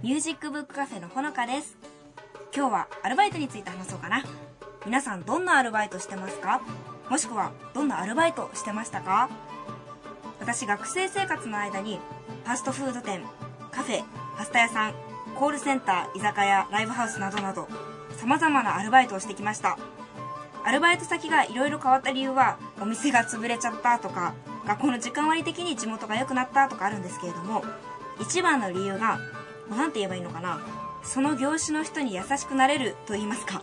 ミュージックブックカフェのほのかです。今日はアルバイトについて話そうかな。皆さんどんなアルバイトしてますか？もしくはどんなアルバイトしてましたか？私学生生活の間にファストフード店カフェパスタ屋さんコールセンター居酒屋ライブハウスなどなど様々なアルバイトをしてきました。アルバイト先が色々変わった理由はお店が潰れちゃったとか学校の時間割的に地元が良くなったとかあるんですけれども一番の理由が何て言えばいいのかな。その業種の人に優しくなれると言いますか。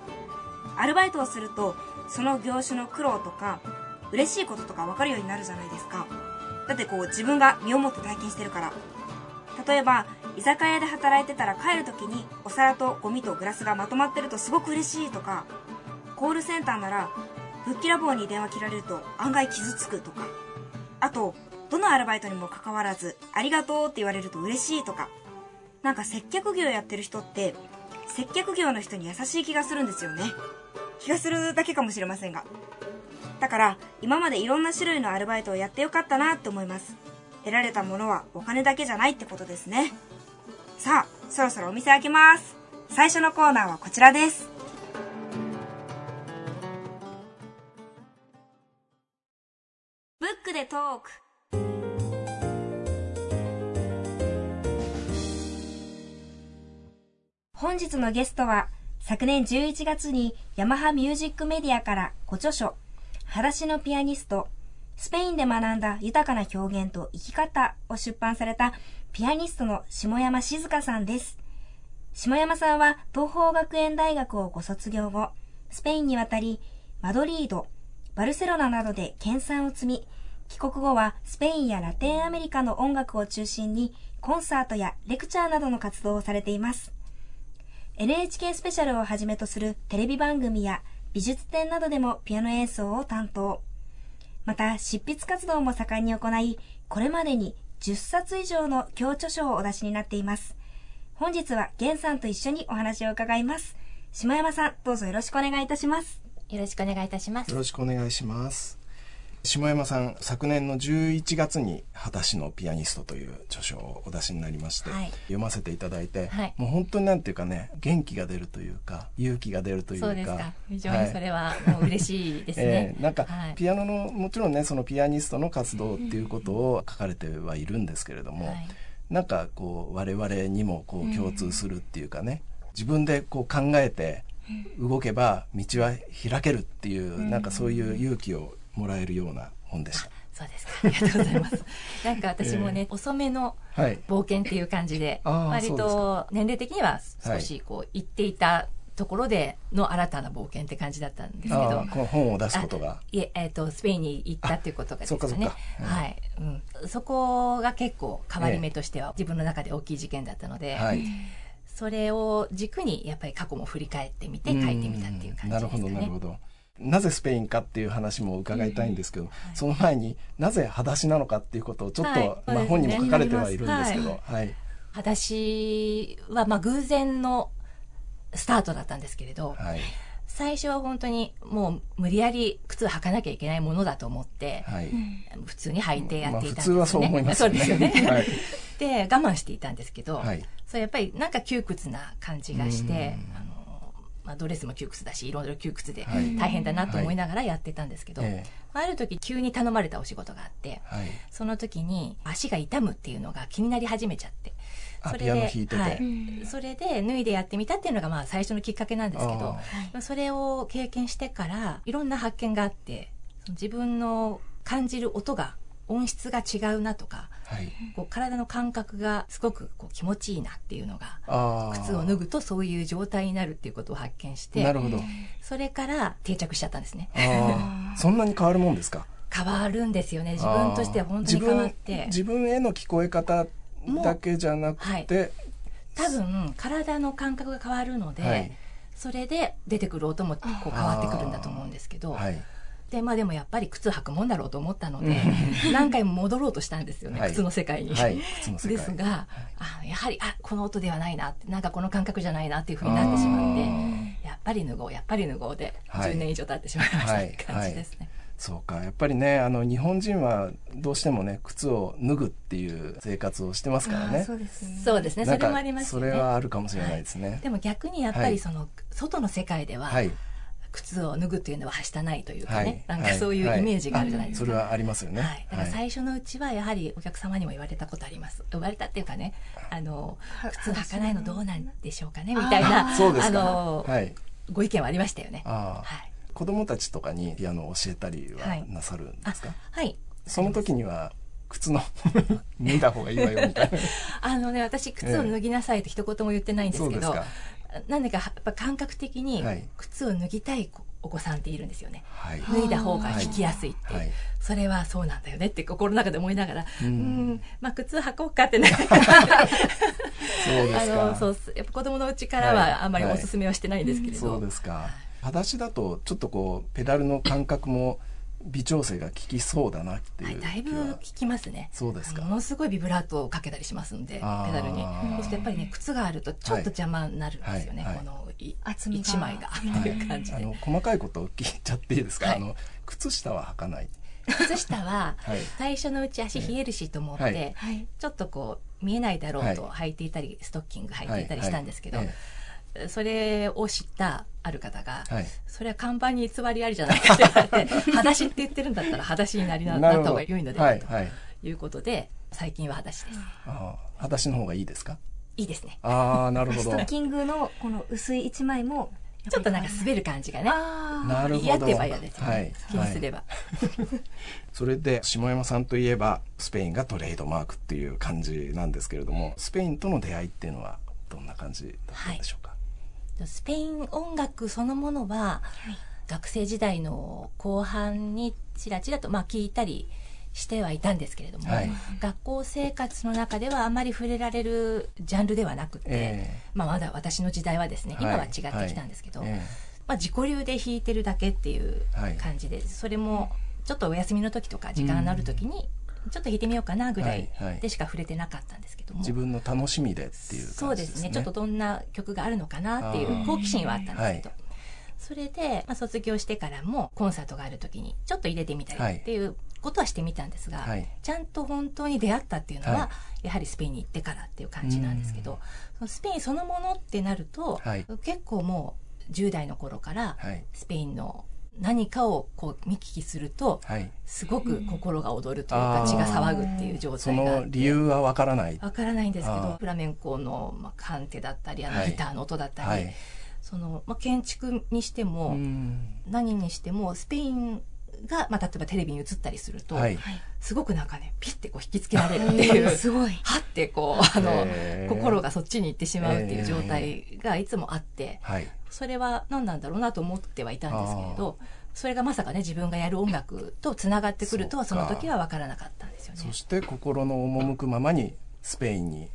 アルバイトをするとその業種の苦労とか嬉しいこととか分かるようになるじゃないですか。だってこう自分が身をもって体験してるから。例えば居酒屋で働いてたら帰る時にお皿とゴミとグラスがまとまってるとすごく嬉しいとかコールセンターならぶっきらぼうに電話切られると案外傷つくとか。あとどのアルバイトにもかかわらずありがとうって言われると嬉しいとか。なんか接客業やってる人って接客業の人に優しい気がするんですよね。気がするだけかもしれませんが。だから今までいろんな種類のアルバイトをやってよかったなって思います。得られたものはお金だけじゃないってことですね。さあそろそろお店開けます。最初のコーナーはこちらです。ブックでトーク。本日のゲストは昨年11月にヤマハミュージックメディアからご著書裸足のピアニストスペインで学んだ豊かな表現と生き方を出版されたピアニストの下山静香さんです。下山さんは東方学園大学をご卒業後、スペインに渡り、マドリード、バルセロナなどで研鑽を積み、帰国後はスペインやラテンアメリカの音楽を中心にコンサートやレクチャーなどの活動をされています。NHK スペシャルをはじめとするテレビ番組や美術展などでもピアノ演奏を担当。また、執筆活動も盛んに行い、これまでに10冊以上の教著書をお出しになっています。本日は源さんと一緒にお話を伺います。下山さん、どうぞよろしくお願いいたします。よろしくお願いいたします。よろしくお願いします。下山さん昨年の11月に「裸足のピアニスト」という著書をお出しになりまして、はい、読ませていただいて、はい、もう本当になんていうかね元気が出るというか勇気が出るというか。そうですか。非常にそれはもう嬉しいですね、えー、なんか、ピアノのもちろんねそのピアニストの活動っていうことを書かれてはいるんですけれども、はい、なんかこう我々にもこう共通するっていうかね、自分でこう考えて動けば道は開けるっていう、なんかそういう勇気をもらえるような本でした。そうですか。ありがとうございます。なんか私もね、えー、遅めの冒険っていう感じで、はい、割と年齢的には少しこう、行っていたところでの新たな冒険って感じだったんですけど。この本を出すことが。いえ、えっ、ー、と、スペインに行ったっていうことがですね。はい、うん。そこが結構変わり目としては、自分の中で大きい事件だったので、はい、それを軸にやっぱり過去も振り返ってみて書いてみたっていう感じですかね。なるほど、なるほど。なぜスペインかっていう話も伺いたいんですけど、その前になぜ裸足なのかっていうことをちょっと、はい、まあ、本にも書かれてはいるんですけど、はい、裸足はまあ偶然のスタートだったんですけれど、はい、最初は本当にもう無理やり靴履かなきゃいけないものだと思って、はい、普通に履いてやっていたんですね、まあ、普通はそう思いますね。そうですで我慢していたんですけど、はい、それやっぱりなんか窮屈な感じがして、まあ、ドレスも窮屈だしいろいろ窮屈で大変だなと思いながらやってたんですけど、はい、ある時急に頼まれたお仕事があって、はい、その時に足が痛むっていうのが気になり始めちゃって。それで、はい、それで脱いでやってみたっていうのがまあ最初のきっかけなんですけど、それを経験してからいろんな発見があって自分の感じる音が音質が違うなとか、はい、こう体の感覚がすごくこう気持ちいいなっていうのが靴を脱ぐとそういう状態になるっていうことを発見してなるほど。それから定着しちゃったんですね。そんなに変わるもんですか？変わるんですよね。自分としては本当に変わって。自分への聞こえ方だけじゃなくて、はい、多分体の感覚が変わるので、はい、それで出てくる音もこう変わってくるんだと思うんですけど、はい、でまあでもやっぱり靴履くもんだろうと思ったので何回も戻ろうとしたんですよね、はい、靴の世界に。はい、ですが、あやはりあこの音ではないななんかこの感覚じゃないなっていうふうになってしまってやっぱり脱ごうやっぱり脱ごうで10年以上経ってしまいましたって感じですね。そうか。やっぱりねあの日本人はどうしてもね靴を脱ぐっていう生活をしてますからね。そうですね。そうですね。それもあります、ね、それはあるかもしれないですね、はい、でも逆にやっぱりその、外の世界では、はい、靴を脱ぐっていうのははしたないというかね、はい、なんかそういうイメージがあるじゃないですか、それはありますよね、はい、だから最初のうちはやはりお客様にも言われたことあります。言われたっていうかねあの靴履かないのどうなんでしょうかねみたいなあの、はい、ご意見はありましたよね。はい。子供たちとかにピアノを教えたりはなさるんですか、はい、その時には靴の脱いだ方がいいわよみたいな。あのね私靴を脱ぎなさいって一言も言ってないんですけど、なんでかやっぱ感覚的に靴を脱ぎたいお子さんっているんですよね、はい、脱いだ方が弾きやすいって、はい、それはそうなんだよねって心の中で思いながらうん。まあ靴履こうかってなそうですか。あのそうやっぱ子供のうちからはあんまりおすすめはしてないんですけれど、そうですか。裸足だとちょっとこうペダルの感覚も微調整が効きそうだなっていう、は。い、だいぶ効きますね。そうですか。ものすごいビブラートをかけたりしますんでペダルに。そしてやっぱりね靴があるとちょっと邪魔になるんですよね、はい、この厚み一枚が。ってい。う感じで、あの細かいことを聞いちゃっていいですか、あの靴下は履かない？靴下は 最初のうち足冷えるしと思って、ちょっとこう見えないだろうと履いていたり、ストッキング履いていたりしたんですけど、それを知ったある方が、はい、それは看板に偽りありじゃないかって言われて、裸足って言ってるんだったら裸足になりななった方が良いので、はい、ということで、最近は裸足です。あ裸足の方がいいですか？いいですね。ああ、なるほど。ストッキングのこの薄い一枚も、ちょっとなんか滑る感じがね。なるほど。嫌って言えば嫌です、ね、はい。気にすれば。それで、下山さんといえば、スペインがトレードマークっていう感じなんですけれども、スペインとの出会いっていうのは、どんな感じだったんでしょうか、はいスペイン音楽そのものは、学生時代の後半にちらちらと、まあ、聞いたりしてはいたんですけれども、はい、学校生活の中ではあまり触れられるジャンルではなくて、えー、まあ、まだ私の時代はですね今は違ってきたんですけど、はい。はい、まあ、自己流で弾いてるだけっていう感じで、それもちょっとお休みの時とか時間のある時にちょっと弾いてみようかなぐらいでしか触れてなかったんですけども、自分の楽しみでっていう、ね、そうですね。ちょっとどんな曲があるのかなっていう好奇心はあったんですけど、それで、まあ、卒業してからもコンサートがある時にちょっと入れてみたりっていうことはしてみたんですが、はい、ちゃんと本当に出会ったっていうのは、はい、やはりスペインに行ってからっていう感じなんですけど、そのスペインそのものってなると、はい、結構もう10代の頃からスペインの何かをこう見聞きすると、はい、すごく心が躍るというか血が騒ぐっていう状態がその理由はわからない。わからないんですけどフラメンコの、まあ、カンテだったりあのギターの音だったり、はい、そのまあ、建築にしても何にしてもスペインが、まあ、例えばテレビに映ったりすると、はい、すごくなんかねピッてこう引きつけられるっていう すごいはってこうあの心がそっちに行ってしまうっていう状態がいつもあって、はい、それは何なんだろうなと思ってはいたんですけれどそれがまさかね自分がやる音楽とつながってくるとはその時は分からなかったんですよね。そして心の赴くままにスペインに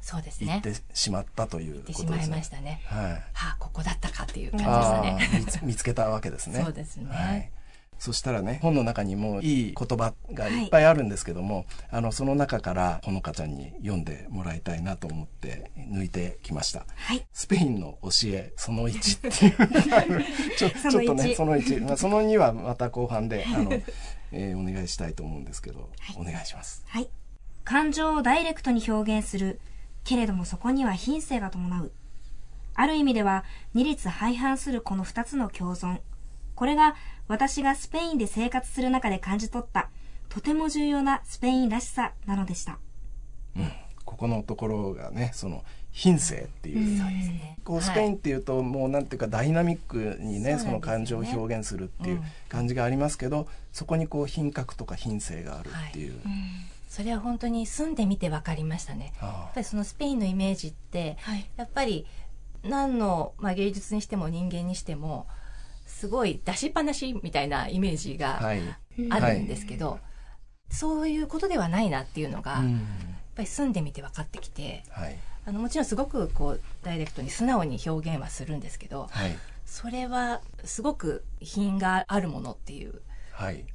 そうですね。行ってしまったということですね。行ってしまいましたね。はい。はあ、ここだったかっていう感じでしたね。見つけたわけですね。そうですね。はいそしたらね本の中にもいい言葉がいっぱいあるんですけども、はい、あのその中からほのかちゃんに読んでもらいたいなと思って抜いてきました。はい、スペインの教えその1っていう ちょちょっとねその1、まあ、その2はまた後半であの、えー、お願いしたいと思うんですけど、はい、お願いします。はい。感情をダイレクトに表現するけれどもそこには品性が伴う。ある意味では二律背反するこの二つの共存。これが私がスペインで生活する中で感じ取ったとても重要なスペインらしさなのでした。うん、ここのところがねその品性っていう、そうね、こうスペインっていうと、もうなんていうかダイナミックにねその感情を表現するっていう感じがありますけど、そこにこう品格とか品性があるっていう。はい。それは本当に住んでみて分かりましたね。やっぱりそのスペインのイメージって、はい、やっぱり何の、まあ、芸術にしても人間にしてもすごい出しっぱなしみたいなイメージがあるんですけど、はい。そういうことではないなっていうのが、やっぱり住んでみて分かってきて、はい、あのもちろんすごくこうダイレクトに素直に表現はするんですけど、はい、それはすごく品があるものっていう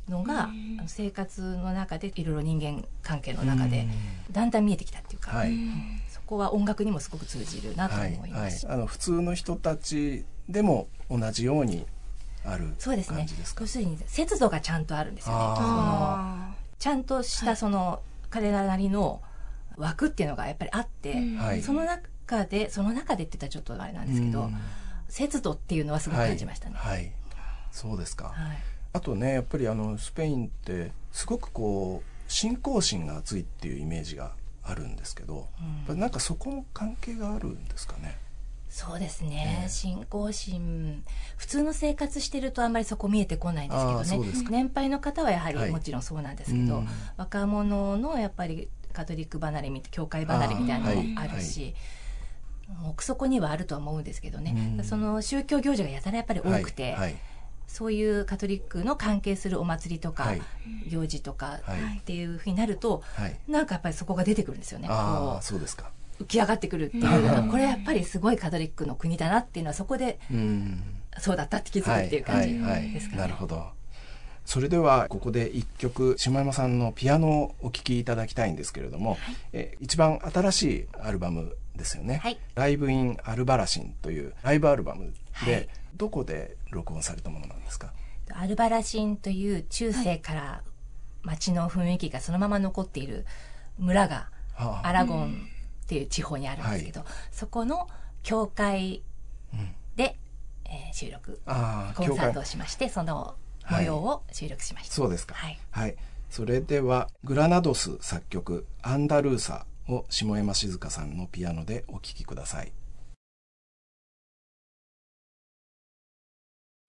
のが、はい、生活の中でいろいろ人間関係の中でだんだん見えてきたっていうか、はい、そこは音楽にもすごく通じるなと思います、あの普通の人たちでも同じようにあるそうですね。要するに節度がちゃんとあるんですよね。そのちゃんとしたその、彼らなりの枠っていうのがやっぱりあって、その中でその中でって言ったらちょっとあれなんですけど、節度っていうのはすごく感じましたね。はい、はい、そうですか、はい、あとねやっぱりあのスペインってすごくこう信仰心が厚いっていうイメージがあるんですけど、うん、なんかそこの関係があるんですかね？そうですね、えー、信仰心普通の生活してるとあんまりそこ見えてこないんですけどね。年配の方はやはりもちろんそうなんですけど、はい、若者のやっぱりカトリック離れ教会離れみたいなのもあるし。奥底にはあるとは思うんですけどね、その宗教行事がやたらやっぱり多くて、はいはい、そういうカトリックの関係するお祭りとか、はい、行事とかっていうふうになると、はい、なんかやっぱりそこが出てくるんですよね。あそうですか浮き上がってくる。っていうのが、これやっぱりすごいカトリックの国だなっていうのはそこで、そうだったって気づくっていう感じですかね。なるほど。それではここで一曲下山さんのピアノをお聴きいただきたいんですけれども、はい、え一番新しいアルバムですよね、はい、ライブ・イン・アルバラシンというライブアルバムで、はい、どこで録音されたものなんですか？アルバラシンという中世から街の雰囲気がそのまま残っている村がアラゴンっていう地方にあるんですけど、はい、そこの教会で、うん、えー、収録コンサートをしましてその模様を収録しました、はい、そうですか、はい、はい、それではグラナドス作曲「アンダルーサ」を下山静香さんのピアノでお聴きください。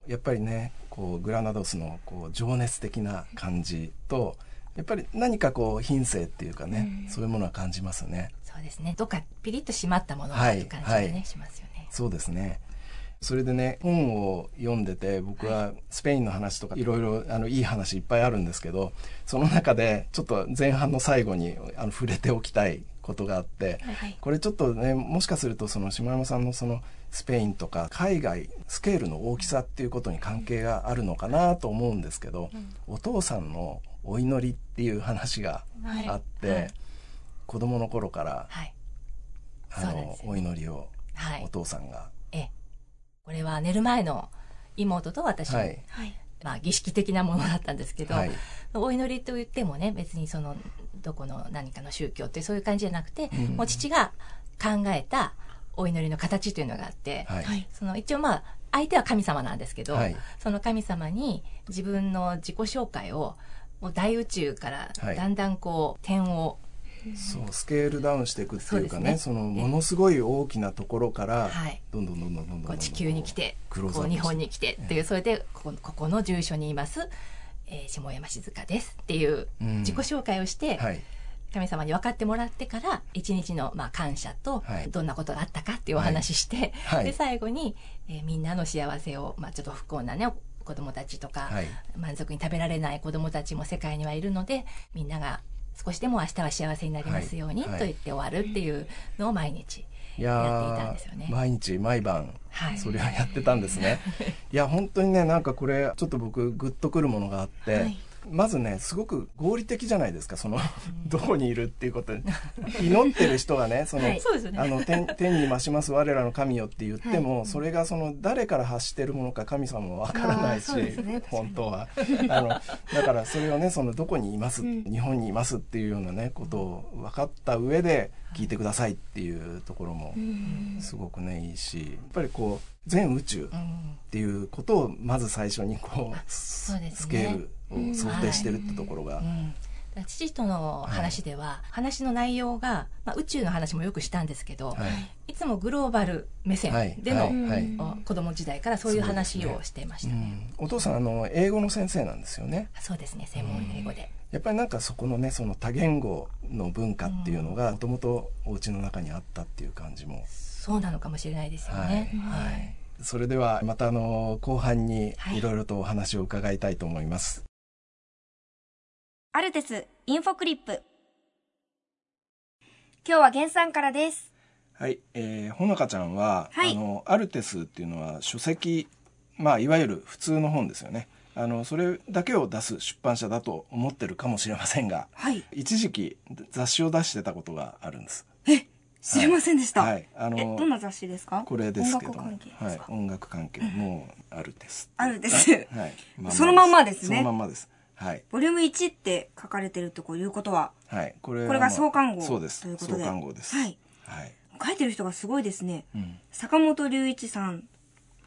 やっぱりねこうグラナドスのこう情熱的な感じとやっぱり何かこう品性っていうかね、うん、そういうものは感じますねそうですね。どっかピリッと締まったものがある感じがね、はい、しますよね。そうですね。それでね本を読んでて僕はスペインの話とかいろいろあのいい話いっぱいあるんですけどその中でちょっと前半の最後にあの触れておきたいことがあって、はい、これちょっとねもしかするとその島山さんのそのスペインとか海外スケールの大きさっていうことに関係があるのかなと思うんですけど、うん、お父さんのお祈りっていう話があって、はい。はい、子供の頃から、はい、あの、ね、お祈りをお父さんが、ええ、これは寝る前の妹と私、はい、まあ、儀式的なものだったんですけど、はい、お祈りと言ってもね別にそのどこの何かの宗教ってそういう感じじゃなくて、うん、もう父が考えたお祈りの形というのがあって、はい、その一応まあ相手は神様なんですけど、はい、その神様に自分の自己紹介をもう大宇宙からだんだんこう点をそうスケールダウンしていくっていうかね、ね、そのものすごい大きなところから、はい、どんどんどんどんどんどん地球に来てこう日本に来てっていうそれでここここの住所にいます、えー、下山静香ですっていう自己紹介をして、うんはい、神様に分かってもらってから一日のまあ感謝とどんなことがあったかっていうお話しして、はい、で最後に、えー、みんなの幸せを、まあ、ちょっと不幸なね子供たちとか、はい、満足に食べられない子供たちも世界にはいるのでみんなが少しでも明日は幸せになりますように、と言って終わるっていうのを毎日やっていたんですよね。毎日毎晩、はい、それはやってたんですね。いや本当にねなんかこれちょっと僕グッとくるものがあって、はい、まずねすごく合理的じゃないですかそのどこにいるっていうこと。祈ってる人がねその、はい、あの天 天に増します我らの神よって言っても、はい、それがその誰から発してるものか神様もわからないし、ね、本当は。あのだからそれをねそのどこにいます、うん、日本にいますっていうようなねことを分かった上で聞いてくださいっていうところもすごくねいいしやっぱりこう全宇宙っていうことをまず最初にこう、スケールを想定してるってところが。父との話では、はい、話の内容が、まあ、宇宙の話もよくしたんですけど、はい、いつもグローバル目線での、はい、子供時代からそういう話をしていましたね、ねうん、お父さんあの英語の先生なんですよね。そうですね。専門英語で、うん、やっぱりなんかそこのねその多言語の文化っていうのがもともとお家の中にあったっていう感じも。そうなのかもしれないですよね。はい。それではまたあの後半にいろいろとお話を伺いたいと思います、アルテスインフォクリップ今日は源さんからですはい、えー、ほのかちゃんは、はい、あのアルテスっていうのは書籍まあいわゆる普通の本ですよねあのそれだけを出す出版社だと思ってるかもしれませんが、はい、一時期雑誌を出してたことがあるんですえ知りませんでした？はい。あのどんな雑誌ですか？これですけどはい。音楽関係もうあるです。あるです。はい。そのまんまですね。そのまんまです。はい。ボリューム1って書かれてるとこういうことは、はい。これこれが創刊号そうです。ということで。創刊号です。はい。はい。書いてる人がすごいですね。うん、坂本龍一さん、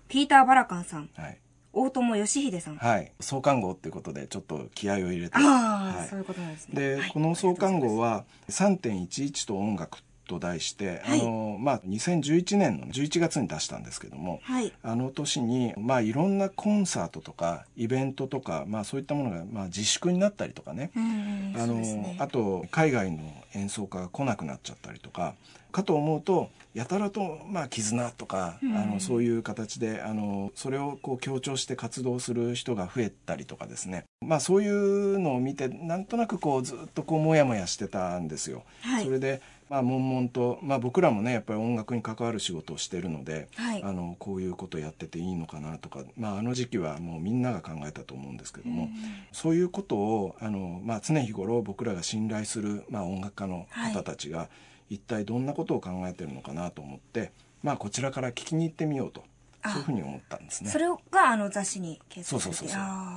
ピーター・バラカンさん、はい、大友義秀さん。はい。創刊号っていうことで、ちょっと気合を入れて。ああ、はい、そういうことなんですね。で、はい、この創刊号は、3.11と音楽と題して、はい、あのまあ、2011年の11月に出したんですけども、はい、あの年に、まあ、いろんなコンサートとかイベントとか、まあ、そういったものが、まあ、自粛になったりとかね,、あの、ね、あと海外の演奏家が来なくなっちゃったりとか。かと思うとやたらと、まあ、絆とか、あのそういう形であのそれをこう強調して活動する人が増えたりとかですね、まあ、そういうのを見てなんとなくこうずっとこうモヤモヤしてたんですよ。はい、それでまあ、悶々と、まあ、僕らもねやっぱり音楽に関わる仕事をしてるので、はい、あのこういうことやってていいのかなとか、まあ、あの時期はもうみんなが考えたと思うんですけども、うん、そういうことをあの、まあ、常日頃僕らが信頼する、まあ、音楽家の方たちが、一体どんなことを考えてるのかなと思って、まあ、こちらから聞きに行ってみようとそういうふうに思ったんですね。それがあの雑誌に掲載されてそうそうそう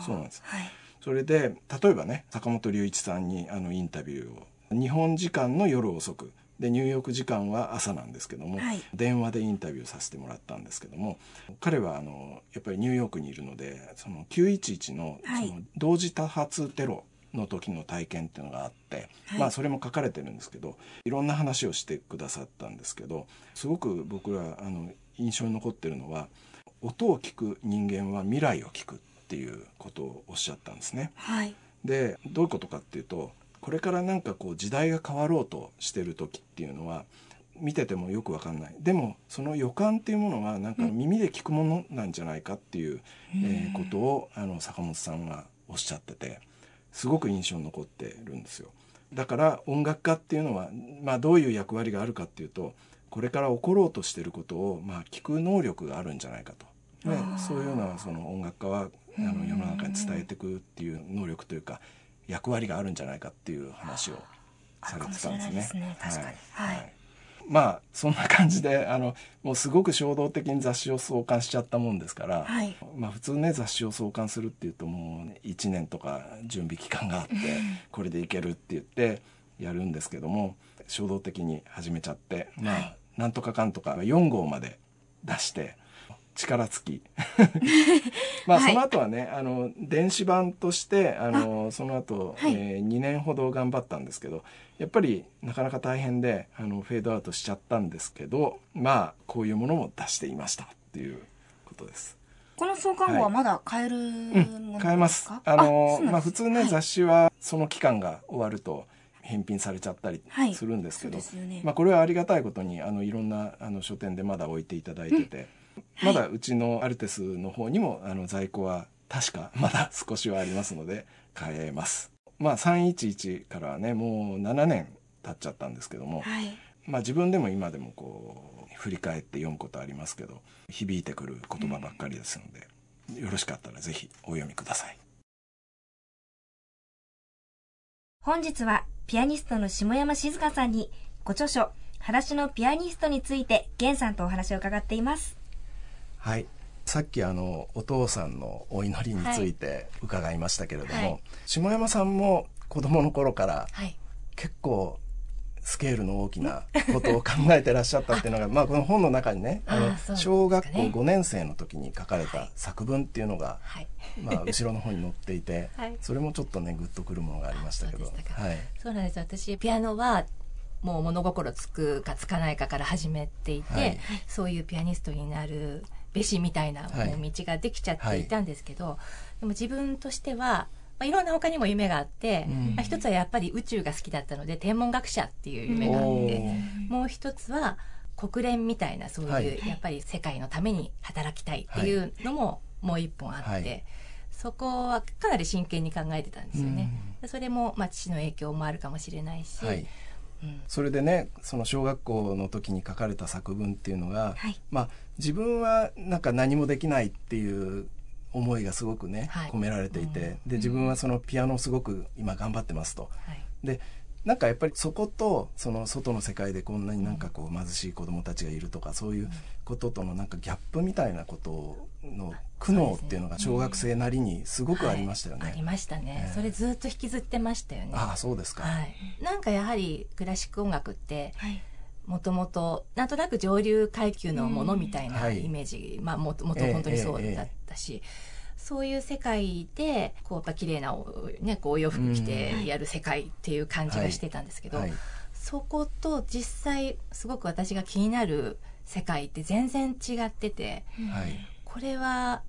そうなんです、はい、それで例えばね坂本龍一さんにあのインタビューを日本時間の夜遅くでニューヨーク時間は朝なんですけども、はい、電話でインタビューさせてもらったんですけども彼はあのやっぱりニューヨークにいるのでその911のその同時多発テロの時の体験っていうのがあって、はい、まあそれも書かれてるんですけどいろんな話をしてくださったんですけどすごく僕らあの印象に残ってるのは音を聞く人間は未来を聞くっていうことをおっしゃったんですね。はい、でどういうことかっていうとこれからなんかこう時代が変わろうとしてる時っていうのは見ててもよくわかんない。でもその予感っていうものはなんか耳で聞くものなんじゃないかっていう、えー、ことをあの坂本さんがおっしゃっててすごく印象に残ってるんですよ。だから音楽家っていうのは、まあ、どういう役割があるかっていうとこれから起ころうとしてることを、まあ、聞く能力があるんじゃないかと、ね、そういうようなその音楽家はあの世の中に伝えていくっていう能力というか役割があるんじゃないかっていう話をされてたんですね。ね。はい、はい、まあそんな感じであのもうすごく衝動的に雑誌を創刊しちゃったもんですから、はい、まあ普通ね雑誌を創刊するっていうともう1年とか準備期間があってこれでいけるって言ってやるんですけども衝動的に始めちゃってまあ、はい、なんとかかんとか4号まで出して力尽き。まあ、その後はねあの電子版としてあのその後、はい、えー、2年ほど頑張ったんですけどやっぱりなかなか大変であのフェードアウトしちゃったんですけどまあこういうものも出していましたっていうことです。この創刊号はまだ買えるものですか、うん、買えます。あのまあ普通ね、はい、雑誌はその期間が終わると返品されちゃったりするんですけど、はいね、まあこれはありがたいことにあのいろんなあの書店でまだ置いていただいてて。うんまだうちのアルテスの方にもあの在庫は確かまだ少しはありますので買えます。まあ311からはねもう7年経っちゃったんですけども、はい、まあ自分でも今でもこう振り返って読むことありますけど響いてくる言葉ばっかりですので、うん、よろしかったらぜひお読みください。本日はピアニストの下山静香さんにご著書「裸足のピアニスト」について源さんとお話を伺っています。はい。さっきあのお父さんのお祈りについて伺いましたけれども、はい、下山さんも子供の頃から結構スケールの大きなことを考えてらっしゃったっていうのが まあこの本の中にねあの小学校5年生の時に書かれた作文っていうのが、はい、まあ後ろの方に載っていて、はい、それもちょっとねグッとくるものがありましたけどはい、そうなんです。私ピアノはもう物心つくかつかないかから始めていて、はい、そういうピアニストになるべしみたいなもう道ができちゃっていたんですけど、はい、でも自分としては、まあ、いろんな他にも夢があって、うん、まあ、一つはやっぱり宇宙が好きだったので天文学者っていう夢があってもう一つは国連みたいなそういう、はい、やっぱり世界のために働きたいっていうのももう一本あって。はい。そこはかなり真剣に考えてたんですよね。うん、それも、まあ、父の影響もあるかもしれないし、はい、それでねその小学校の時に書かれた作文っていうのが、はい、まあ自分はなんか何もできないっていう思いがすごくね、はい、込められていて、うん、で自分はそのピアノをすごく今頑張ってますと。はい、でなんかやっぱりそことその外の世界でこんなになんかこう貧しい子どもたちがいるとかそういうこととのなんかギャップみたいなことの苦悩っていうのが小学生なりにすごくありましたよね。はい、ありましたね、えー、それずっと引きずってましたよね。ああそうですか、はい、なんかやはりクラシック音楽って、もともとなんとなく上流階級のものみたいなイメージ、まあもともと本当にそうだったし、えーえーそういう世界でこうやっぱ綺麗なねこうお洋服着てやる世界っていう感じがしてたんですけど、そこと実際すごく私が気になる世界って全然違ってて、はい、これは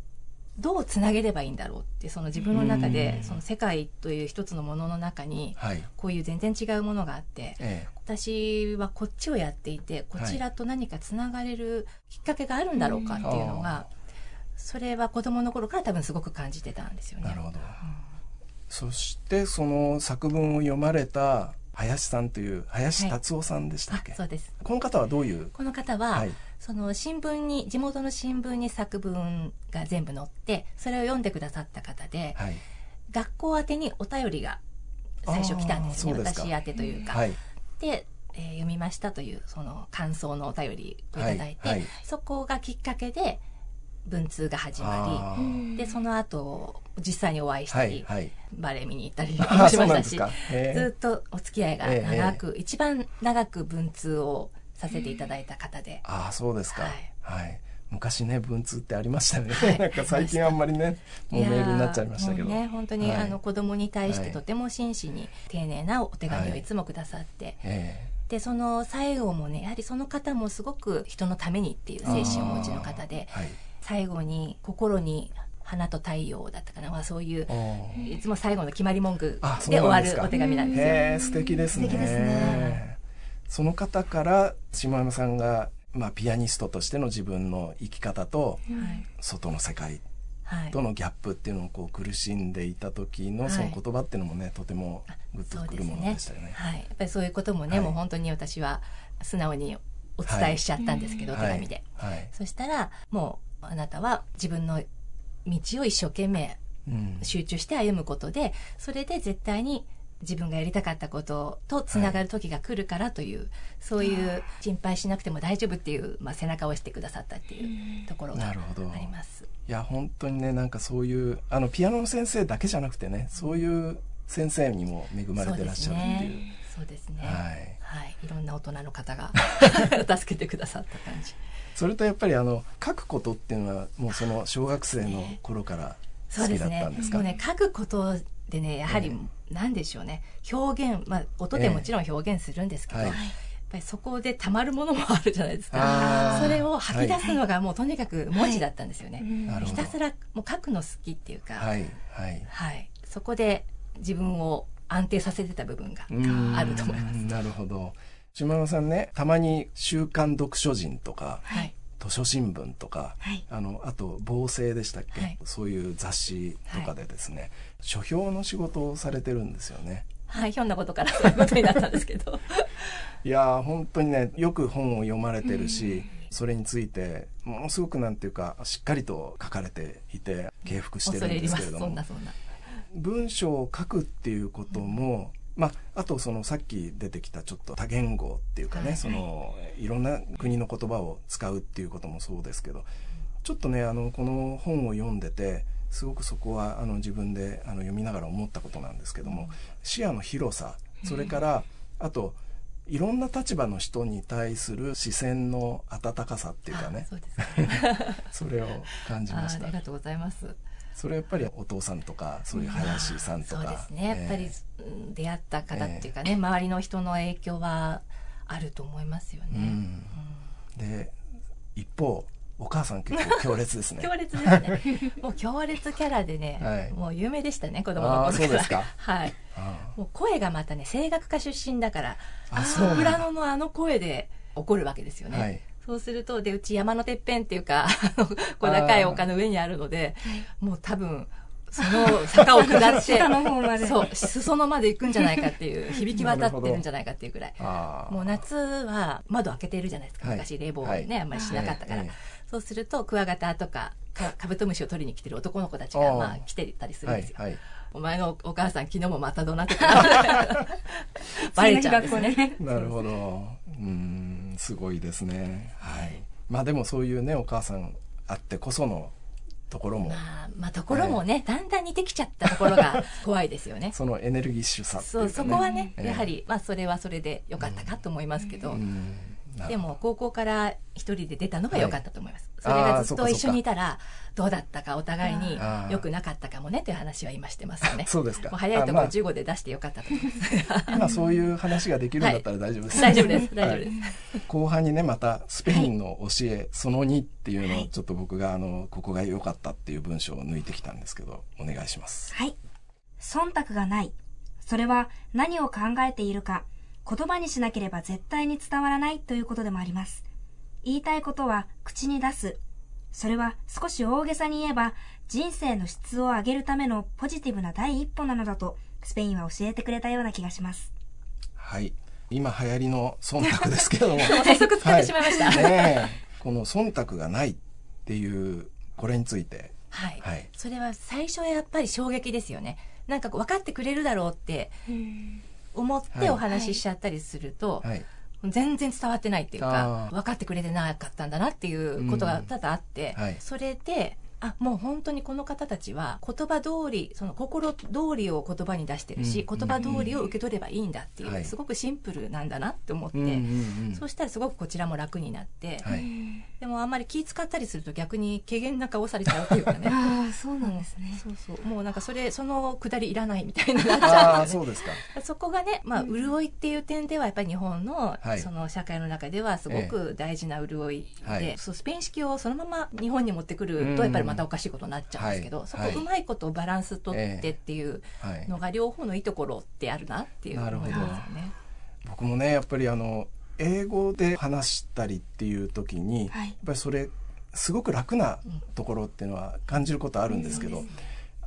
どうつなげればいいんだろうってその自分の中でその世界という一つのものの中にこういう全然違うものがあって、私はこっちをやっていてこちらと何かつながれるきっかけがあるんだろうかっていうのが、それは子供の頃から多分すごく感じてたんですよね。なるほど、うん、そしてその作文を読まれた林さんという林達夫さんでしたっけ、はい、そうです。この方はどういう？この方は、はい、その新聞に地元の新聞に作文が全部載ってそれを読んでくださった方で、はい、学校宛てにお便りが最初来たんですね。私宛てというか。でえー、読みましたというその感想のお便りをいただいて、そこがきっかけで文通が始まりでその後実際にお会いしたり、はいはい、バレエ見に行ったりしましたしずっとお付き合いが長く、えー、一番長く文通をさせていただいた方で。ああそうですか、はい、はい、昔ね文通ってありましたね、はい、なんか最近あんまりねもうメールになっちゃいましたけど。ね本当に、はい、あの子供に対してとても真摯に丁寧なお手紙をいつもくださって、えーでその最後もねやはりその方もすごく人のためにっていう精神をお持ちの方で、はい、最後に心に花と太陽だったかな、まあ、そういういつも最後の決まり文句で終わるお手紙なんですよ。へ素敵ですね。素敵ですね。その方から島山さんが、まあ、ピアニストとしての自分の生き方と、外の世界とのギャップっていうのをこう苦しんでいた時のその言葉っていうのもね、とてもグッとくるものでしたよね。はい、やっぱりそういうこともね、もう本当に私は素直にお伝えしちゃったんですけど、お手紙で、そしたらもうあなたは自分の道を一生懸命集中して歩むことで、うん、それで絶対に自分がやりたかったこととつながる時が来るからという、はい、そういう心配しなくても大丈夫っていう、まあ、背中を押してくださったっていうところがあります。いや本当にねなんかそういうあのピアノの先生だけじゃなくてねそういう先生にも恵まれてらっしゃるっていう。そうですね。はい、はい、いろんな大人の方が 助けてくださった感じ。それとやっぱりあの書くことっていうのはもうその小学生の頃から好きだったんですか？そうですね。書くことでねやはり何でしょうね、表現まあ音でもちろん表現するんですけど。えーはい。やっぱりそこでたまるものもあるじゃないですか。それを吐き出すのがもうとにかく文字だったんですよね、はい、ひたすらもう書くの好きっていうか、はいはい。はい、そこで自分を安定させてた部分があると思います。なるほど島山さんねたまに「週刊読書人」とか、はい、図書新聞とか、はい、あのあと「防政」でしたっけ、はい、そういう雑誌とかでですね、書評の仕事をされてるんですよね。はい、ひょんなことからそういうことになったんですけど。いや本当にねよく本を読まれてるし、それについてものすごくなんていうかしっかりと書かれていて敬服してるんですけれども。文章を書くっていうことも、うんまあ、あとそのさっき出てきたちょっと多言語っていうかね、はい、そのいろんな国の言葉を使うっていうこともそうですけどちょっとねあのこの本を読んでてすごくそこはあの自分であの読みながら思ったことなんですけども視野の広さそれからあといろんな立場の人に対する視線の温かさっていうかね それを感じました。ありがとうございますそれやっぱりお父さんとかそういう林さんとか、そうですね。やっぱり出会った方っていうかね、えー、周りの人の影響はあると思いますよね、で一方お母さん結構強烈ですね。強烈ですね。もう強烈キャラでね、はい、もう有名でしたね子供の頃そうですか？はい。もう声がまたね声楽家出身だからあそうソプラノのあの声で怒るわけですよね、はいそうすると、で、うち山のてっぺんっていうか、小高い丘の上にあるので、もう多分、その坂を下って下の方まで。そう裾野まで行くんじゃないかっていう 響き渡ってるんじゃないかっていうぐらい。もう夏は窓開けてるじゃないですか昔冷房ね、あんまりしなかったから、そうするとクワガタとかカブトムシを取りに来てる男の子たちがまあ来てたりするんですよ、お前のお母さん昨日もまた怒鳴ってた バレちゃうんですね。なるほど。うんすごいですね。はい。まあでもそういうねお母さんあってこそのところも、まあ、まあところもね、だんだん似てきちゃったところが 怖いですよね。そのエネルギッシュさ、ね、そうそこはね、やはりまあそれはそれでよかったかと思いますけど、うんうんでも高校から一人で出たのが良かったと思います、はい、それがずっと一緒にいたらどうだったかお互いに良くなかったかもねという話は今してますよね。そうですか。もう早いところ15で出してよかったと思います。今そういう話ができるんだったら大丈夫です、はい、大丈夫です。大丈夫です、後半にねまたスペインの教え、その2っていうのをちょっと僕があのここが良かったっていう文章を抜いてきたんですけどお願いします。はい。忖度がない。それは何を考えているか言葉にしなければ絶対に伝わらないということでもあります。言いたいことは口に出す。それは少し大げさに言えば人生の質を上げるためのポジティブな第一歩なのだとスペインは教えてくれたような気がします。はい。今流行りの忖度ですけども。早速使ってしまいました。はい、ねこの忖度がないっていうこれについて。はい。はい、それは最初はやっぱり衝撃ですよね。なんか分かってくれるだろうって。思ってお話ししちゃったりすると、はい、全然伝わってないっていうか分かってくれてなかったんだなっていうことが多々あって、うんはい、それであもう本当にこの方たちは言葉通りその心通りを言葉に出してるし、うん、言葉通りを受け取ればいいんだっていう、すごくシンプルなんだなって思って、そうしたらすごくこちらも楽になって、はい、でもあんまり気使ったりすると逆に軽減な顔されちゃうっていうかね。ああそうなんですね、そうそう。もうなんかそれそのくだりいらないみたいにな。っちゃう、ね、そうですか。そこがね、まあ、潤いっていう点ではやっぱり日本の、その社会の中ではすごく大事な潤いで、そうスペイン式をそのまま日本に持ってくるとやっぱりまたおかしいことになっちゃうんですけど、はい、そこうまいことバランス取ってっていうのが両方のいいところってあるなっていう思いますよね。僕もねやっぱりあの英語で話したりっていう時に、はい、やっぱりそれすごく楽なところっていうのは感じることあるんですけど、うん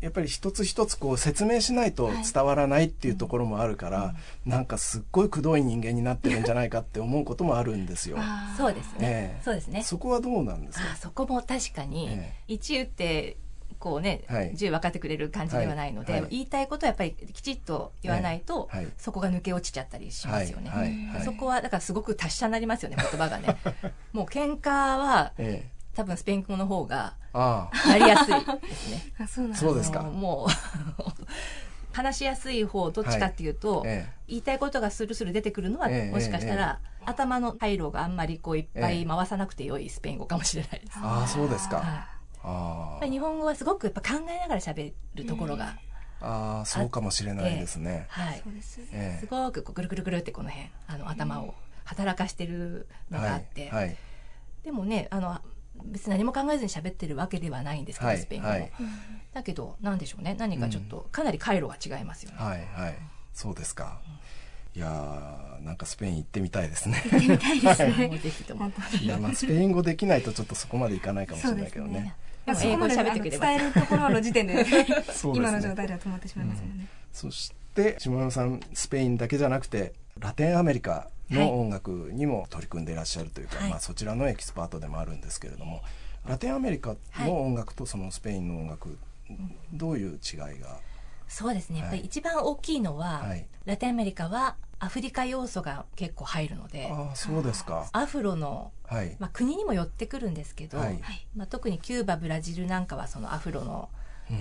やっぱり一つ一つこう説明しないと伝わらないっていうところもあるから、はい、なんかすっごいくどい人間になってるんじゃないかって思うこともあるんですよ。そうですね、えー、そうですね。そこはどうなんですか？そこも確かに、一打ってこうね、はい、10分かってくれる感じではないので、はい。はい、言いたいことはやっぱりきちっと言わないと、そこが抜け落ちちゃったりしますよね。そこはだからすごく達者になりますよね言葉がね。もう喧嘩は、ええ多分スペイン語の方がやりやすいですね。あそうなんそうですか。もう 話しやすい方どっちかっていうと、はいええ、言いたいことがスルスル出てくるのは、え、もしかしたら、頭の回路があんまりこういっぱい回さなくてよいスペイン語かもしれないです。ああそうですか。はい、日本語はすごくやっぱ考えながら喋るところが。ああそうかもしれないですね。はい。すごくこうぐるぐるぐるってこの辺あの頭を働かしてるのがあって、はいはい、でもねあの別に何も考えずに喋ってるわけではないんですけど、はい、スペイン語も、はい、だけど何でしょうね。何かちょっと、かなり回路が違いますよね。はいはい。そうですか、いやなんかスペイン行ってみたいですね。行ってみたいですね。い。やまあスペイン語できないとちょっとそこまでいかないかもしれないけどね。英語喋ってくれ伝えるところの時点で、今の状態では止まってしまいますよね。そして下山さんスペインだけじゃなくてラテンアメリカの音楽にも取り組んでいらっしゃるというか、はい、まあ、そちらのエキスパートでもあるんですけれどもラテンアメリカの音楽とそのスペインの音楽、どういう違いが？そうですね。やっぱり一番大きいのは、はい、ラテンアメリカはアフリカ要素が結構入るのであそうですか。アフロの、はい、まあ、国にも寄ってくるんですけど、はい、まあ、特にキューバブラジルなんかはそのアフロの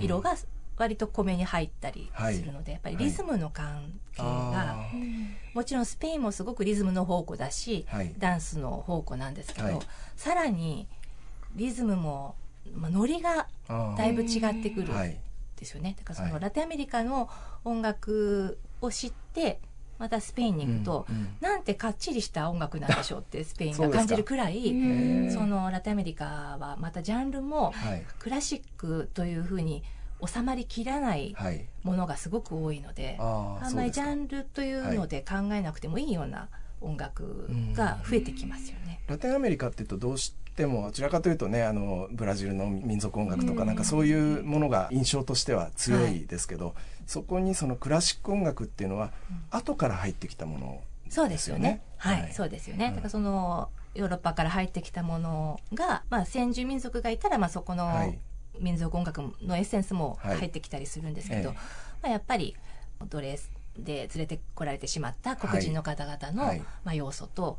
色が割と米に入ったりするので、やっぱりリズムの関係が、もちろんスペインもすごくリズムの宝庫だし、ダンスの宝庫なんですけど、さらにリズムも、まあ、ノリがだいぶ違ってくるんですよね。だからそのラテンアメリカの音楽を知ってまたスペインに行くと、うんうん、なんてかっちりした音楽なんでしょうって スペインが感じるくらいそのラテンアメリカはまたジャンルもクラシックというふうに収まりきらないものがすごく多いので、はい、あんまりジャンルというので考えなくてもいいような音楽が増えてきますよね。ラテンアメリカっていうとどうしてもどちらかというとねあのブラジルの民族音楽とかなんかそういうものが印象としては強いですけど、はい、そこにそのクラシック音楽っていうのは後から入ってきたものそうですよね。はい、はい、そうですよね。だからそのヨーロッパから入ってきたものが、まあ、先住民族がいたら、まあ、そこの民族音楽のエッセンスも入ってきたりするんですけど、はい、まあ、やっぱりドレスで連れてこられてしまった黒人の方々の、はい、まあ、要素と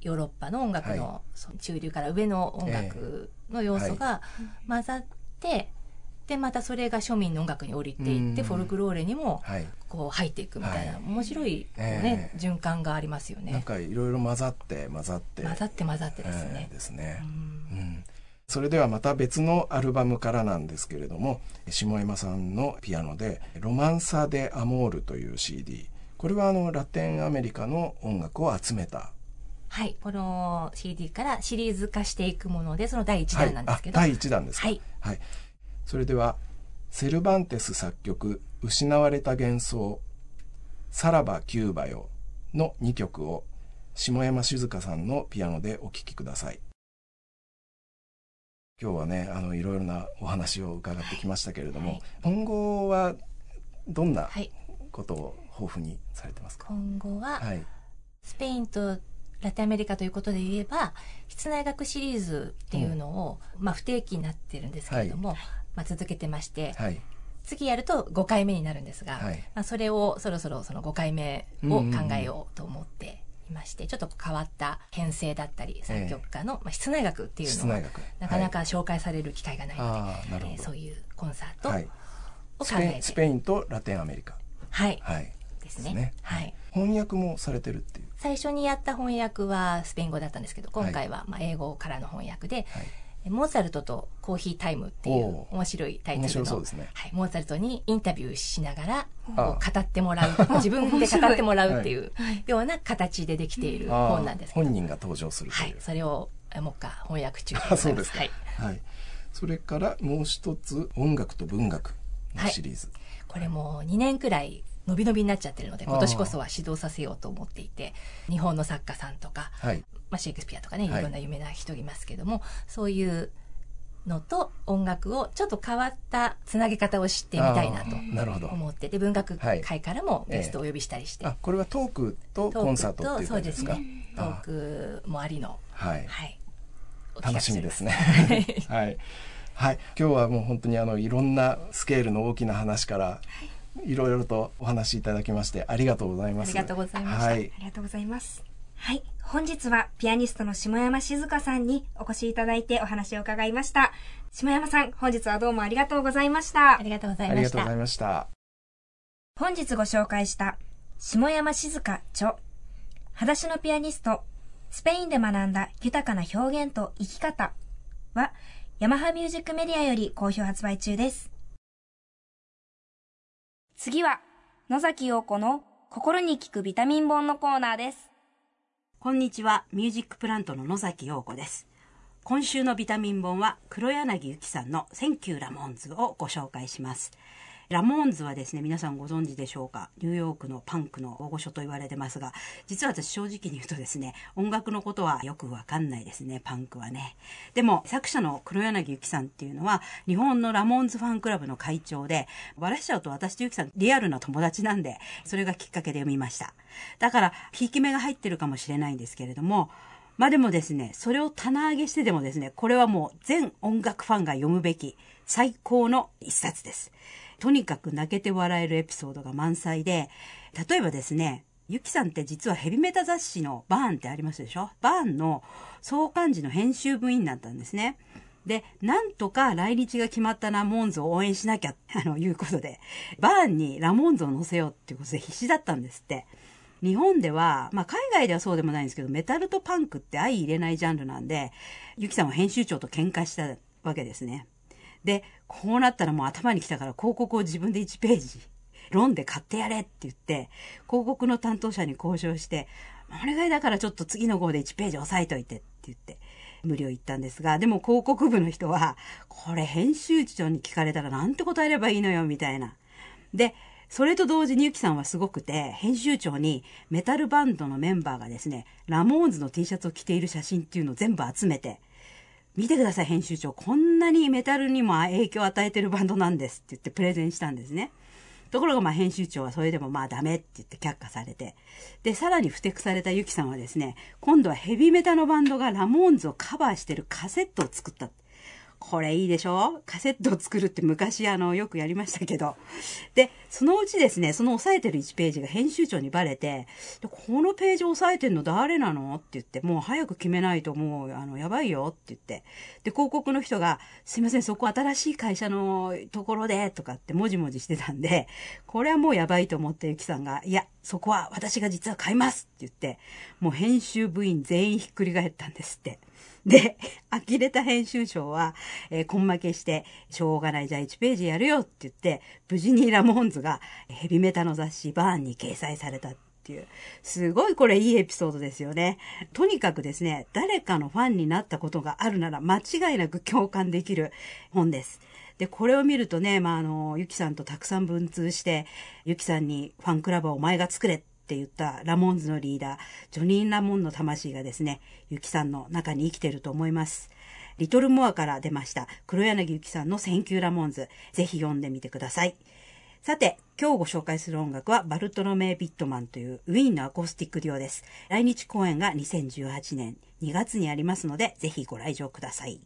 ヨーロッパの音楽の、その中流から上の音楽の要素が混ざって、でまたそれが庶民の音楽に降りていって、フォルクローレにもこう入っていくみたいな、はい、面白い、ね、え。ー、循環がありますよね。なんかいろいろ混ざって混ざって。混ざって混ざってですね。えー、ですね。うん、それではまた別のアルバムからなんですけれども下山さんのピアノで「ロマンサ・デ・アモール」という CD これはあのラテンアメリカの音楽を集めたはい。この CD からシリーズ化していくもので、その第1弾なんですけど。はい、第1弾ですか。はい。はい。それでは、セルバンテス作曲、失われた幻想、さらばキューバよの2曲を、下山静香さんのピアノでお聴きください。今日はね、あの、いろいろなお話を伺ってきましたけれども、はい、今後はどんなことを豊富にされてますか、今後は、はい、スペインとラテンアメリカということで言えば室内学シリーズっていうのを、うん、まあ、不定期になってるんですけれども、はい、まあ、続けてまして、はい、次やると5回目になるんですが、はい、まあ、それをそろそろその5回目を考えようと思っていまして、ちょっと変わった編成だったり作曲家の、まあ、室内学っていうのをなかなか紹介される機会がないので、えー、そういうコンサートを考えて、スペインとラテンアメリカ。はい、はい、ですね、ね、はい。翻訳もされてるっていう。最初にやった翻訳はスペイン語だったんですけど今回はまあ英語からの翻訳で、はい、モーツァルトとコーヒータイムっていう面白いタイトルの、ね、はい、モーツァルトにインタビューしながら語ってもらう 自分で語ってもらうっていうような形でできている本なんです本人が登場するはい、それをもう一回翻訳中でございます。はい、はい、それからもう一つ音楽と文学のシリーズ、はい、これも2年くらい伸び伸びになっちゃってるので今年こそは指導させようと思っていて日本の作家さんとか、はい、まあ、シェイクスピアとかねい。ろんな有名な人いますけども、はい、そういうのと音楽をちょっと変わったつなげ方を知ってみたいなと思ってで文学界からもゲストをお呼びしたりして、はいえー、これはトークとコンサートっていう感じですか、ね、トークもありのはい、はい、楽しみですね。はい、はい、今日はもう本当にあのいろんなスケールの大きな話から、はい。いろいろとお話しいただきましてありがとうございます。ありがとうございました。はい、ありがとうございます。はい。本日はピアニストの下山静香さんにお越しいただいてお話を伺いました。下山さん、本日はどうもありがとうございました。ありがとうございました。ありがとうございました。本日ご紹介した下山静香著、裸足のピアニスト、スペインで学んだ豊かな表現と生き方は、ヤマハミュージックメディアより好評発売中です。次は、野崎陽子の心に効くビタミン本のコーナーです。こんにちは、ミュージックプラントの野崎陽子です。今週のビタミン本は黒柳ゆきさんの Thank You Ramones をご紹介します。ラモーンズはですね、皆さんご存知でしょうか？ニューヨークのパンクの大御所と言われてますが、実は私正直に言うとですね、音楽のことはよくわかんないですね、パンクはね。でも、作者の黒柳ゆきさんっていうのは、日本のラモーンズファンクラブの会長で、バラしちゃうと私とゆきさんリアルな友達なんで、それがきっかけで読みました。だから、ひいき目が入ってるかもしれないんですけれども、まあでもですね、それを棚上げしてでもですね、これはもう全音楽ファンが読むべき最高の一冊です。とにかく泣けて笑えるエピソードが満載で、例えばですね、ゆきさんって実はヘビメタ雑誌のバーンってありますでしょ？バーンの創刊時の編集部員だったんですね。で、なんとか来日が決まったラモンズを応援しなきゃ、あの、いうことで、バーンにラモンズを載せようっていうことで必死だったんですって。日本では、まあ海外ではそうでもないんですけど、メタルとパンクって相入れないジャンルなんで、ゆきさんは編集長と喧嘩したわけですね。で、こうなったらもう頭に来たから広告を自分で1ページ、ロンで買ってやれって言って、広告の担当者に交渉して、お願いだからちょっと次の号で1ページ押さえといてって言って、無料言ったんですが、でも広告部の人は、これ編集長に聞かれたらなんて答えればいいのよ、みたいな。で、それと同時にゆきさんはすごくて、編集長にメタルバンドのメンバーがですね、ラモーンズの T シャツを着ている写真っていうのを全部集めて、見てください編集長、こんなにメタルにも影響を与えてるバンドなんですって言ってプレゼンしたんですね。ところがまあ編集長はそれでもまあダメって言って却下されて。で、さらに不適されたユキさんはですね、今度はヘビメタのバンドがラモーンズをカバーしてるカセットを作った。これいいでしょ？カセットを作るって昔あの、よくやりましたけど。で、そのうちですね、その押さえてる1ページが編集長にバレて、でこのページ押さえてんの誰なの？って言って、もう早く決めないともう、あの、やばいよって言って。で、広告の人が、すいません、そこ新しい会社のところで、とかってもじもじしてたんで、これはもうやばいと思ってゆきさんが、いや、そこは私が実は買いますって言って、もう編集部員全員ひっくり返ったんですって。で、呆れた編集長は、えー、根負けして、しょうがない、じゃあ1ページやるよって言って、無事にラモンズがヘビメタの雑誌バーンに掲載されたっていう、すごいこれいいエピソードですよね。とにかくですね、誰かのファンになったことがあるなら間違いなく共感できる本です。で、これを見るとね、まあ、あの、ゆきさんとたくさん文通して、ゆきさんにファンクラブをお前が作れってって言ったラモンズのリーダー、ジョニー・ラモンの魂がですね、ユキさんの中に生きてると思います。リトルモアから出ました、黒柳ゆきさんの Thank You Ramones。ぜひ読んでみてください。さて、今日ご紹介する音楽はバルトロメイ・ビットマンというウィーンのアコースティックデュオです。来日公演が2018年2月にありますので、ぜひご来場ください。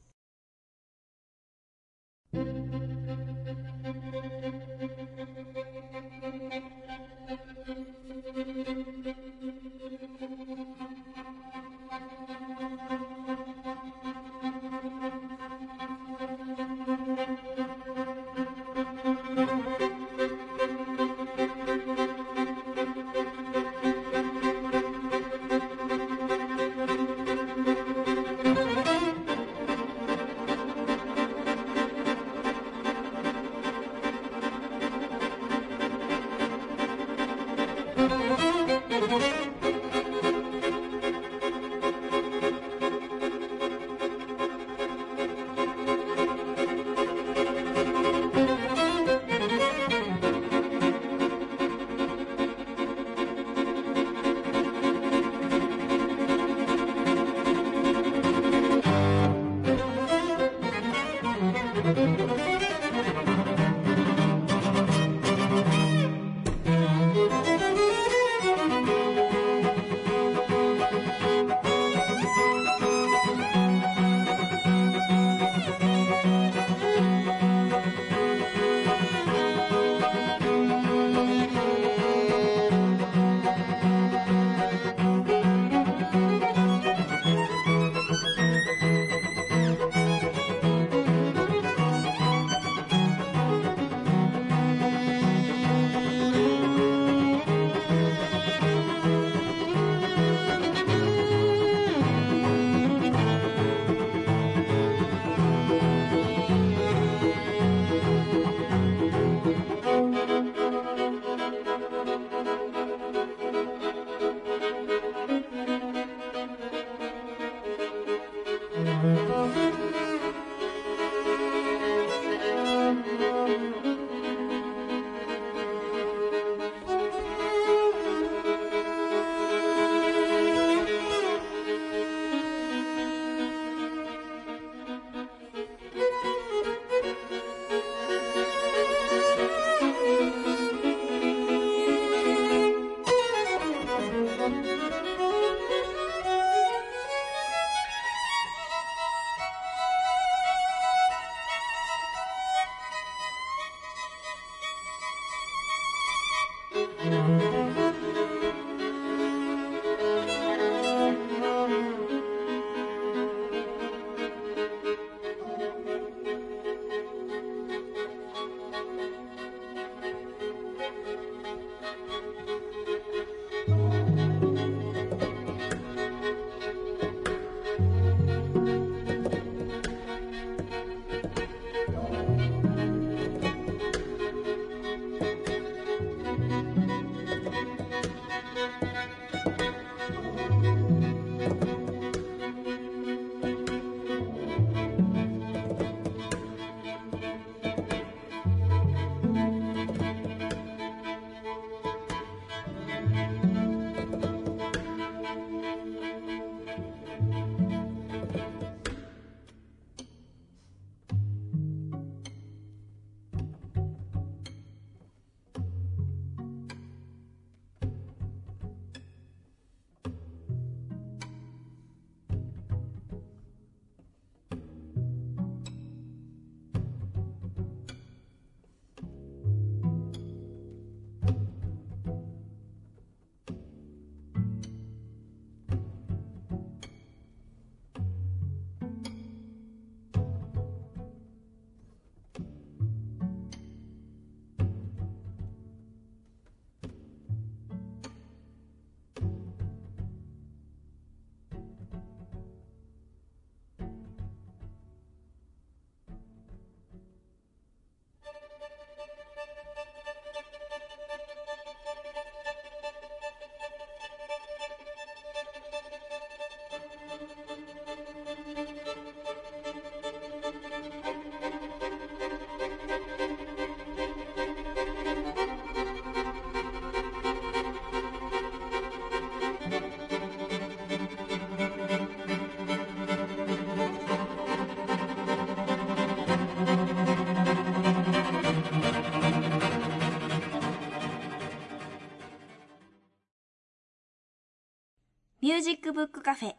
ュージックブックカフェ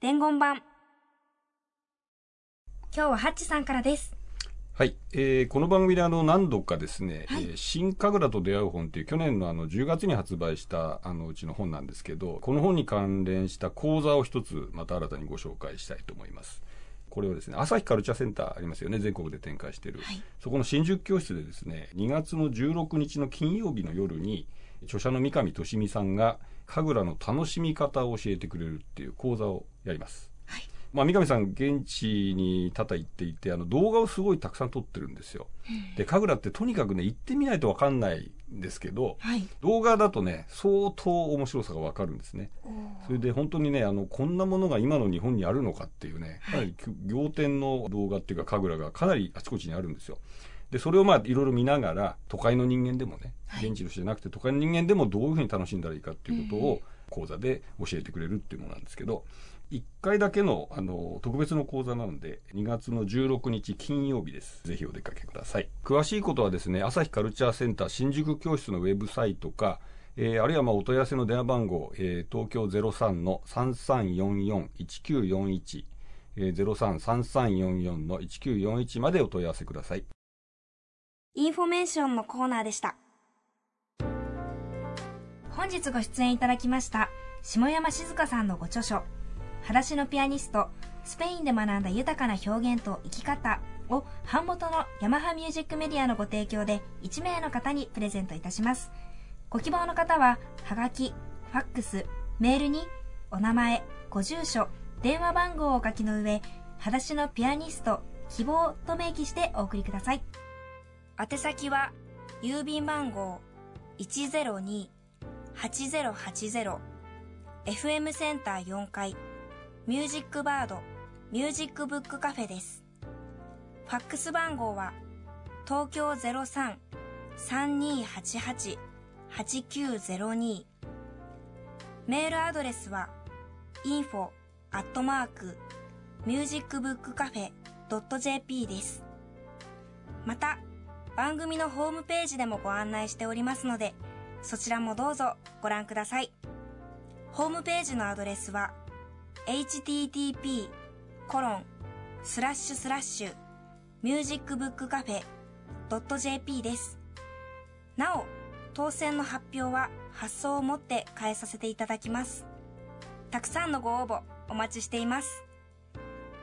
伝言版。今日はハッチさんからです。はい、えー、この番組であの何度かですね、はい、えー、新神楽と出会う本という去年のあの10月に発売したあのうちの本なんですけど、この本に関連した講座を一つまた新たにご紹介したいと思います。これをですね、朝日カルチャーセンターありますよね、全国で展開している、はい、そこの新宿教室でですね、2月の16日の金曜日の夜に、著者の三上俊美さんが、神楽の楽しみ方を教えてくれるっていう講座をやります。まあ、三上さん、現地に多々行っていて、あの動画をすごいたくさん撮ってるんですよ。で、神楽ってとにかくね、行ってみないと分かんないんですけど、はい、動画だとね、相当面白さが分かるんですね。それで本当にね、あの、こんなものが今の日本にあるのかっていうね、かなり仰天の動画っていうか、神楽がかなりあちこちにあるんですよ。で、それをまあ、いろいろ見ながら、都会の人間でもね、現地の人じゃなくて、都会の人間でもどういうふうに楽しんだらいいかっていうことを、講座で教えてくれるっていうものなんですけど、1回だけのあの特別の講座なので、2月の16日金曜日です。ぜひお出かけください。詳しいことはですね、朝日カルチャーセンター新宿教室のウェブサイトか、えー、あるいはまあお問い合わせの電話番号、えー、東京03の3344-1941、えー、033344の1941までお問い合わせください。インフォメーションのコーナーでした。本日ご出演いただきました、下山静香さんのご著書、裸足のピアニスト、スペインで学んだ豊かな表現と生き方を版元のヤマハミュージックメディアのご提供で1名の方にプレゼントいたします。ご希望の方は、はがき、ファックス、メールにお名前、ご住所、電話番号をお書きの上、裸足のピアニスト、希望と明記してお送りください。宛先は、郵便番号102-8080 FM センター4階ミュージックバードミュージックブックカフェです。ファックス番号は東京03-3288-8902メールアドレスは info アットマークミュージックブックカフェ .jp です。また、番組のホームページでもご案内しておりますので、そちらもどうぞご覧ください。ホームページのアドレスは http コロンスラッシュスラッシュミュージックブックカフェ .jp です。なお、当選の発表は発送をもって返させていただきます。たくさんのご応募お待ちしています。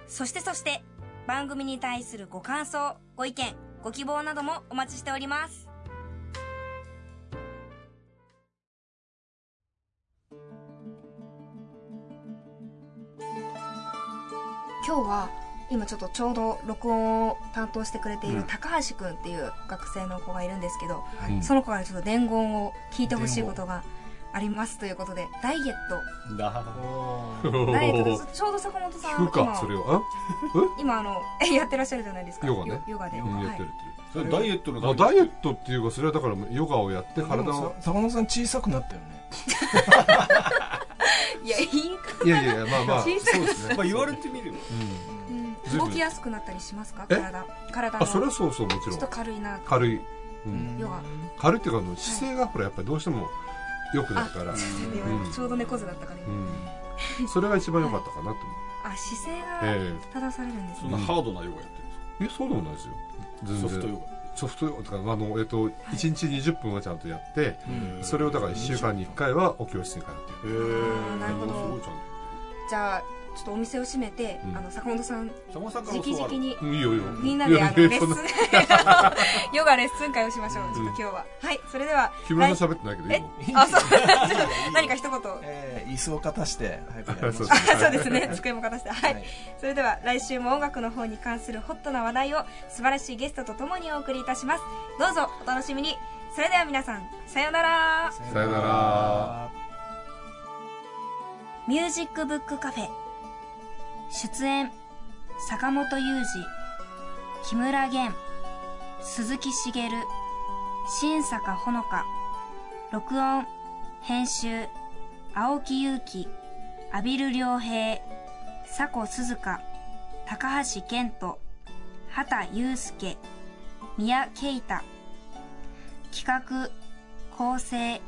そしてそして番組に対するご感想、ご意見、ご希望などもお待ちしております。今日は今ちょっとちょうど録音を担当してくれている高橋君っていう学生の子がいるんですけど、うん、その子からちょっと伝言を聞いてほしいことがありますということでダイエット。ダイエットちょうど坂本さん今それは。今あの やってらっしゃるじゃないですか。ヨガね。ヨガで、うん、やってるそれダイエットのダイエットっていうかそれはだからヨガをやって体を。坂本さん小さくなったよね。いやいいいやいやまあまあそうですね。まあ言われてみれば、うん、動きやすくなったりしますか？体。体あそれはそうそうもちろん。ちょっと軽いな軽い、うん、ヨガ。軽いっていうか姿勢がほらやっぱりどうしてもよくなるから、ちょうど猫背だったから、それが一番良かったかなと思うあ姿勢が正されるんですね、そんなハードなヨガやってるんですか？えそうでもないですよ。全然。ソフトヨガ。ソフトとかあの、えっと、1日20分はちゃんとやって、それをだから1週間に1回はお教室に通ってる。へえ。なるほど。じゃあちょっとお店を閉めて、うん、あの坂本さん直々にいいよいいよ。みんなであのレッスン ヨガレッスン会をしましょう、ちょっと今日は。はいそれでは木村さん喋ってないけどえ？あそう。何か一言、えー、椅子を片して そうですね。机も片して。はい、それでは来週も音楽の方に関するホットな話題を素晴らしいゲストとともにお送りいたします。どうぞお楽しみに。それでは皆さんさようなら。さようなら。ミュージックブックカフェ出演坂本雄二木村玄鈴木茂新坂ほのか録音編集青木祐希阿比留良平佐古鈴鹿高橋健人畑祐介宮慶太企画構成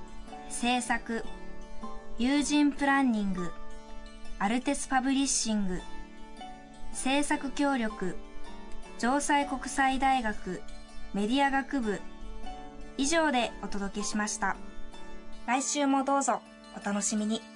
制作友人プランニングアルテスパブリッシング制作協力城西国際大学メディア学部以上でお届けしました。来週もどうぞお楽しみに。